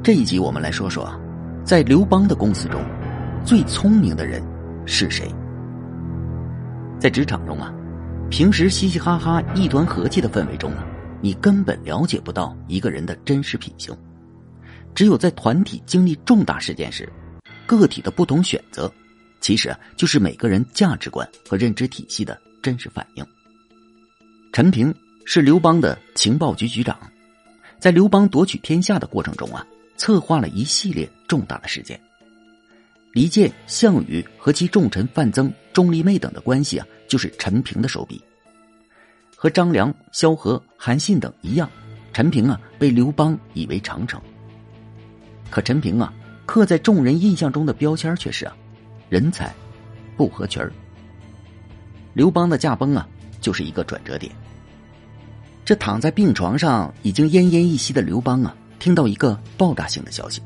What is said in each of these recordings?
这一集我们来说说，在刘邦的公司中，最聪明的人是谁？在职场中啊，平时嘻嘻哈哈、一团和气的氛围中呢，你根本了解不到一个人的真实品行。只有在团体经历重大事件时，个体的不同选择，其实，就是每个人价值观和认知体系的真实反应。陈平是刘邦的情报局局长，在刘邦夺取天下的过程中啊。策划了一系列重大的事件。离间项羽和其重臣范增、钟离昧等的关系啊，就是陈平的手笔。和张良、萧何、韩信等一样，陈平啊被刘邦以为长城。可陈平啊刻在众人印象中的标签却是啊，人才不合群儿。刘邦的驾崩啊，就是一个转折点。这躺在病床上已经奄奄一息的刘邦啊。听到一个爆炸性的消息，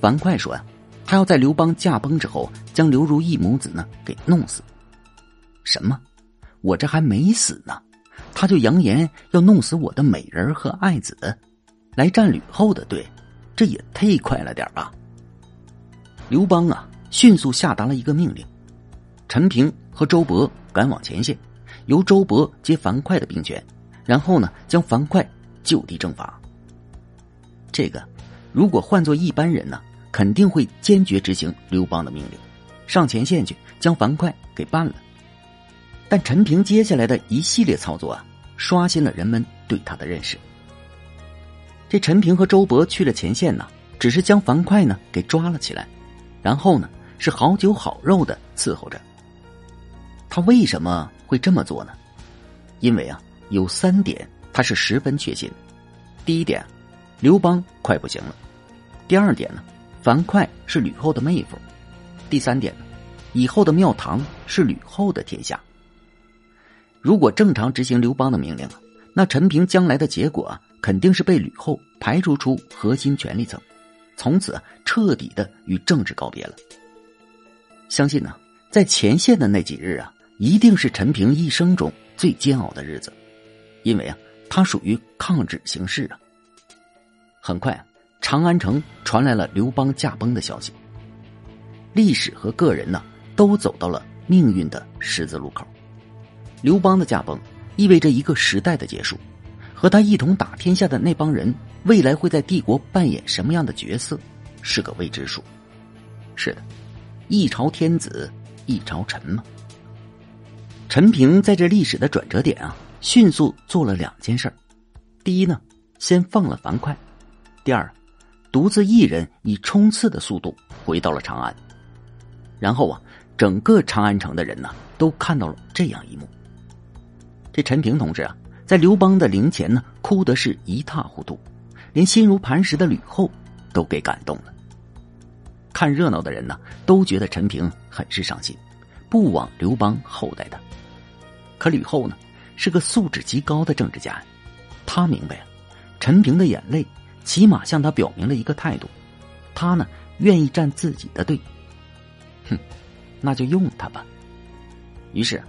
樊哙说呀，他要在刘邦驾崩之后，将刘如意母子呢给弄死。什么？我这还没死呢，他就扬言要弄死我的美人和爱子，来占吕后的队，这也忒快了点吧？刘邦啊，迅速下达了一个命令：陈平和周勃赶往前线，由周勃接樊哙的兵权，然后呢，将樊哙就地正法。这个，如果换做一般人呢，肯定会坚决执行刘邦的命令，上前线去将樊哙给办了。但陈平接下来的一系列操作啊，刷新了人们对他的认识。这陈平和周勃去了前线呢，只是将樊哙呢给抓了起来，然后呢是好酒好肉的伺候着。他为什么会这么做呢？因为啊，有三点他是十分确信。第一点。刘邦快不行了。第二点呢，樊哙是吕后的妹夫。第三点呢，以后的庙堂是吕后的天下。如果正常执行刘邦的命令啊，那陈平将来的结果啊，肯定是被吕后排除出核心权力层，从此彻底的与政治告别了。相信呢，在前线的那几日啊，一定是陈平一生中最煎熬的日子，因为啊，他属于抗旨行事啊。很快，长安城传来了刘邦驾崩的消息。历史和个人呢，都走到了命运的十字路口。刘邦的驾崩，意味着一个时代的结束，和他一同打天下的那帮人，未来会在帝国扮演什么样的角色，是个未知数。是的，一朝天子一朝臣嘛。陈平在这历史的转折点啊，迅速做了两件事第一呢，先放了樊哙。第二，独自一人以冲刺的速度回到了长安，然后啊，整个长安城的人呢都看到了这样一幕。这陈平同志啊，在刘邦的灵前呢，哭的是一塌糊涂，连心如磐石的吕后都给感动了。看热闹的人呢，都觉得陈平很是伤心，不枉刘邦厚待他。可吕后呢，是个素质极高的政治家，他明白啊，陈平的眼泪。起码向他表明了一个态度，他呢愿意站自己的队。哼，那就用他吧。于是，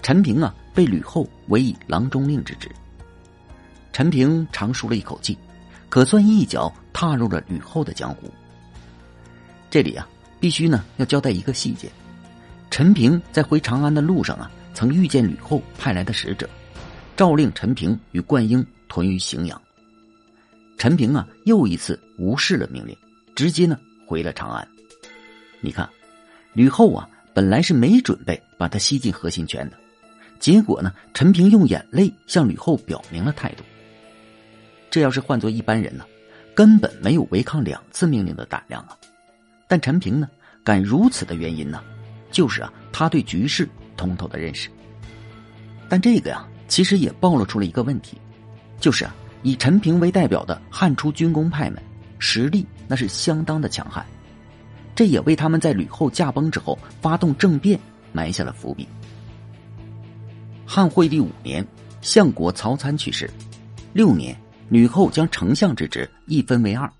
陈平啊被吕后委以郎中令之职。陈平长舒了一口气，可算一脚踏入了吕后的江湖。这里啊，必须呢要交代一个细节：陈平在回长安的路上啊，曾遇见吕后派来的使者，诏令陈平与冠英屯于荥阳。陈平啊，又一次无视了命令，直接呢回了长安。你看，吕后啊，本来是没准备把他吸进核心圈的，结果呢，陈平用眼泪向吕后表明了态度。这要是换做一般人呢，根本没有违抗两次命令的胆量啊。但陈平呢，敢如此的原因呢，就是啊，他对局势通透的认识。但这个呀，其实也暴露出了一个问题，就是啊。以陈平为代表的汉初军功派们，实力那是相当的强悍，这也为他们在吕后驾崩之后发动政变埋下了伏笔。汉惠帝五年，相国曹参去世，六年，吕后将丞相之职一分为二，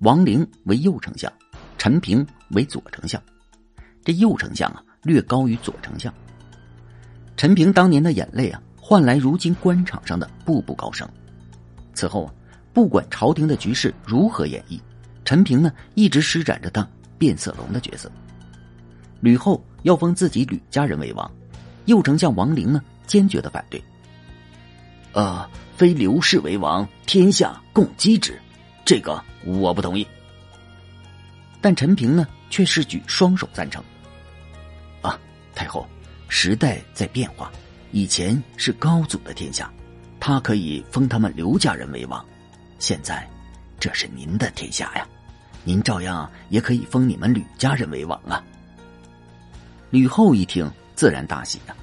王陵为右丞相，陈平为左丞相。这右丞相啊，略高于左丞相。陈平当年的眼泪啊，换来如今官场上的步步高升。此后啊，不管朝廷的局势如何演绎，陈平呢一直施展着当变色龙的角色。吕后要封自己吕家人为王，右丞相王陵呢坚决的反对。呃，非刘氏为王，天下共击之，这个我不同意。但陈平呢却是举双手赞成。啊，太后，时代在变化，以前是高祖的天下，他可以封他们刘家人为王，现在这是您的天下呀，您照样也可以封你们吕家人为王啊。吕后一听，自然大喜了。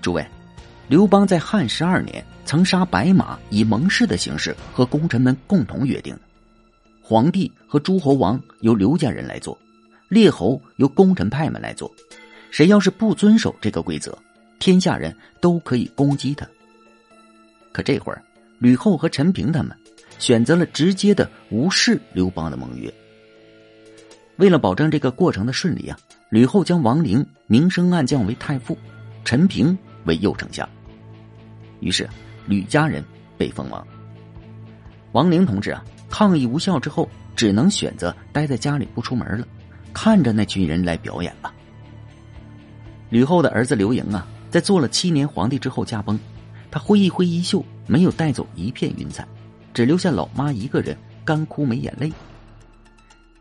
诸位，刘邦在汉十二年曾杀白马，以盟誓的形式和功臣们共同约定。皇帝和诸侯王由刘家人来做，列侯由功臣派们来做。谁要是不遵守这个规则，天下人都可以攻击他。可这会儿，吕后和陈平他们选择了直接的无视刘邦的盟约。为了保证这个过程的顺利啊。吕后将王陵明升暗降为太傅，陈平为右丞相。于是吕家人被封王。王陵同志啊，抗议无效之后，只能选择待在家里不出门了，看着那群人来表演吧。吕后的儿子刘盈啊，在做了七年皇帝之后驾崩，他挥一挥衣袖，没有带走一片云彩，只留下老妈一个人干哭没眼泪。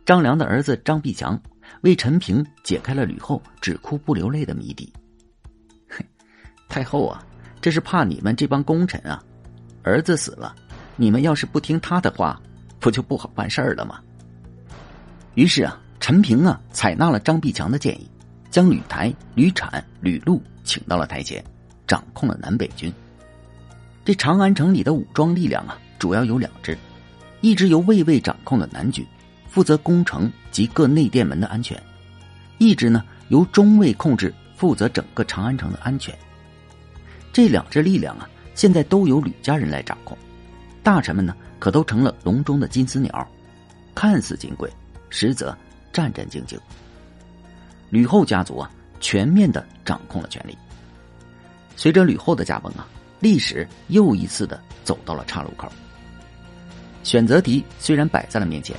张良的儿子张必强。为陈平解开了吕后只哭不流泪的谜底。太后啊，这是怕你们这帮功臣啊，儿子死了，你们要是不听他的话，不就不好办事儿了吗？于是啊，陈平啊采纳了张必强的建议，将吕台、吕产、吕禄请到了台前，掌控了南北军。这长安城里的武装力量啊，主要有两支，一支由卫尉掌控的南军。负责攻城及各内殿门的安全，一支呢由中尉控制，负责整个长安城的安全。这两支力量啊，现在都由吕家人来掌控，大臣们呢可都成了笼中的金丝鸟，看似金贵，实则战战兢兢。吕后家族啊，全面的掌控了权力。随着吕后的驾崩啊，历史又一次的走到了岔路口。选择题虽然摆在了面前。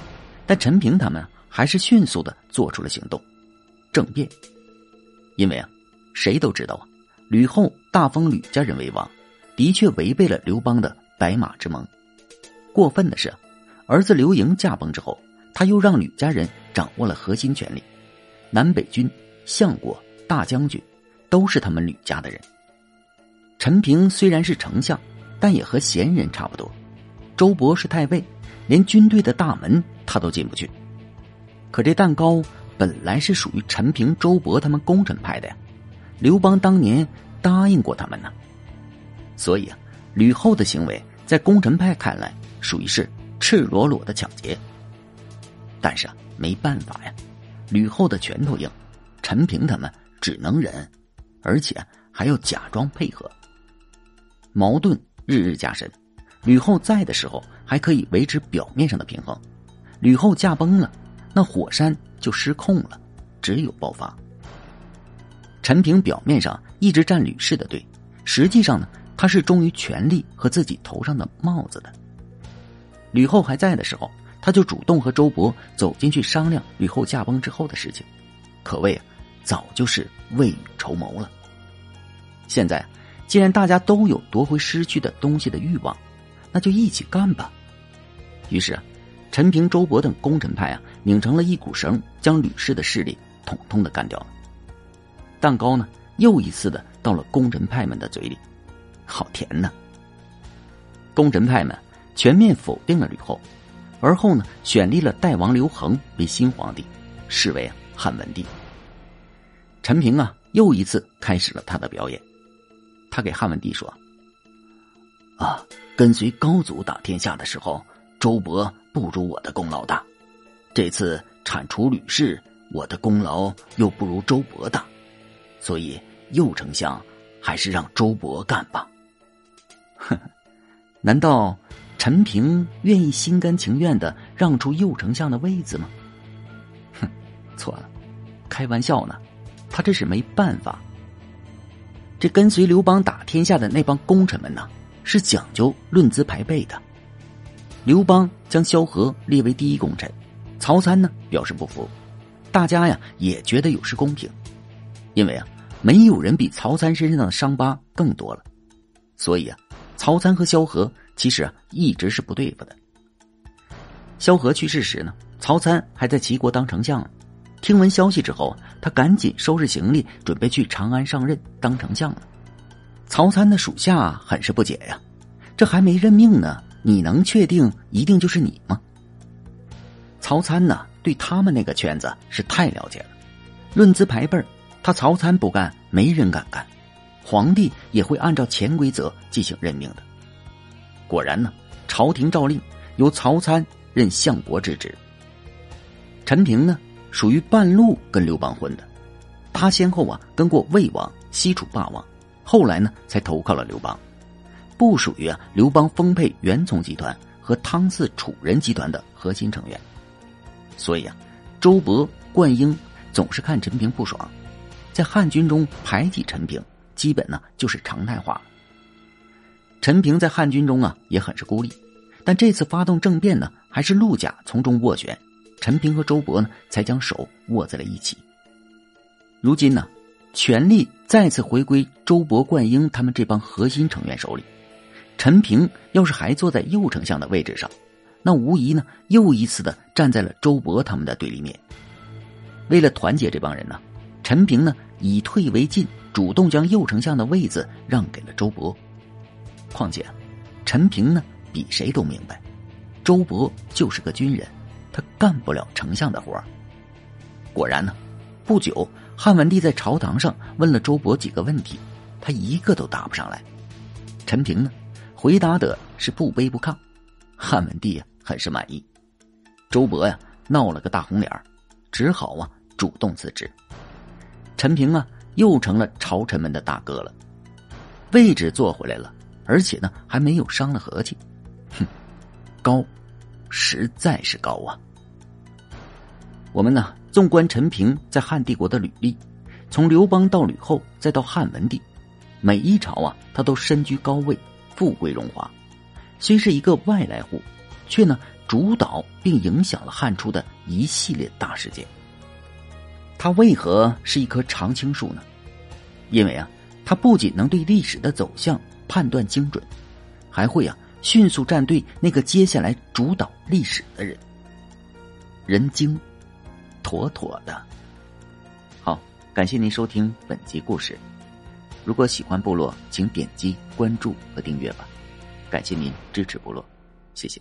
但陈平他们还是迅速的做出了行动，政变。因为啊，谁都知道啊，吕后大封吕家人为王，的确违背了刘邦的白马之盟。过分的是，儿子刘盈驾崩之后，他又让吕家人掌握了核心权力，南北军、相国、大将军，都是他们吕家的人。陈平虽然是丞相，但也和闲人差不多。周勃是太尉，连军队的大门。他都进不去，可这蛋糕本来是属于陈平、周勃他们功臣派的呀。刘邦当年答应过他们呢，所以啊，吕后的行为在功臣派看来属于是赤裸裸的抢劫。但是啊，没办法呀，吕后的拳头硬，陈平他们只能忍，而且还要假装配合。矛盾日日加深，吕后在的时候还可以维持表面上的平衡。吕后驾崩了，那火山就失控了，只有爆发。陈平表面上一直站吕氏的队，实际上呢，他是忠于权力和自己头上的帽子的。吕后还在的时候，他就主动和周勃走进去商量吕后驾崩之后的事情，可谓早就是未雨绸缪了。现在既然大家都有夺回失去的东西的欲望，那就一起干吧。于是。陈平、周勃等功臣派啊，拧成了一股绳，将吕氏的势力统统的干掉了。蛋糕呢，又一次的到了功臣派们的嘴里，好甜呐！功臣派们全面否定了吕后，而后呢，选立了代王刘恒为新皇帝，是为汉文帝。陈平啊，又一次开始了他的表演，他给汉文帝说：“啊，跟随高祖打天下的时候。”周勃不如我的功劳大，这次铲除吕氏，我的功劳又不如周勃大，所以右丞相还是让周勃干吧。哼，难道陈平愿意心甘情愿的让出右丞相的位子吗？哼，错了，开玩笑呢，他这是没办法。这跟随刘邦打天下的那帮功臣们呢，是讲究论资排辈的。刘邦将萧何列为第一功臣，曹参呢表示不服，大家呀也觉得有失公平，因为啊没有人比曹参身上的伤疤更多了，所以啊曹参和萧何其实啊一直是不对付的。萧何去世时呢，曹参还在齐国当丞相呢，听闻消息之后，他赶紧收拾行李，准备去长安上任当丞相了。曹参的属下很是不解呀，这还没任命呢。你能确定一定就是你吗？曹参呢？对他们那个圈子是太了解了。论资排辈他曹参不干，没人敢干。皇帝也会按照潜规则进行任命的。果然呢，朝廷诏令由曹参任相国之职。陈平呢，属于半路跟刘邦混的，他先后啊跟过魏王、西楚霸王，后来呢才投靠了刘邦。不属于啊刘邦丰沛袁从集团和汤氏楚人集团的核心成员，所以啊，周勃、灌婴总是看陈平不爽，在汉军中排挤陈平，基本呢就是常态化。陈平在汉军中啊也很是孤立，但这次发动政变呢，还是陆贾从中斡旋，陈平和周勃呢才将手握在了一起。如今呢，权力再次回归周勃、灌婴他们这帮核心成员手里。陈平要是还坐在右丞相的位置上，那无疑呢又一次的站在了周勃他们的对立面。为了团结这帮人呢，陈平呢以退为进，主动将右丞相的位子让给了周勃。况且，陈平呢比谁都明白，周勃就是个军人，他干不了丞相的活果然呢，不久汉文帝在朝堂上问了周勃几个问题，他一个都答不上来。陈平呢？回答的是不卑不亢，汉文帝呀很是满意。周勃呀闹了个大红脸只好啊主动辞职。陈平啊又成了朝臣们的大哥了，位置坐回来了，而且呢还没有伤了和气。哼，高，实在是高啊！我们呢纵观陈平在汉帝国的履历，从刘邦到吕后，再到汉文帝，每一朝啊他都身居高位。富贵荣华，虽是一个外来户，却呢主导并影响了汉初的一系列大事件。他为何是一棵常青树呢？因为啊，他不仅能对历史的走向判断精准，还会啊迅速站队那个接下来主导历史的人。人精，妥妥的。好，感谢您收听本集故事。如果喜欢部落，请点击关注和订阅吧，感谢您支持部落，谢谢。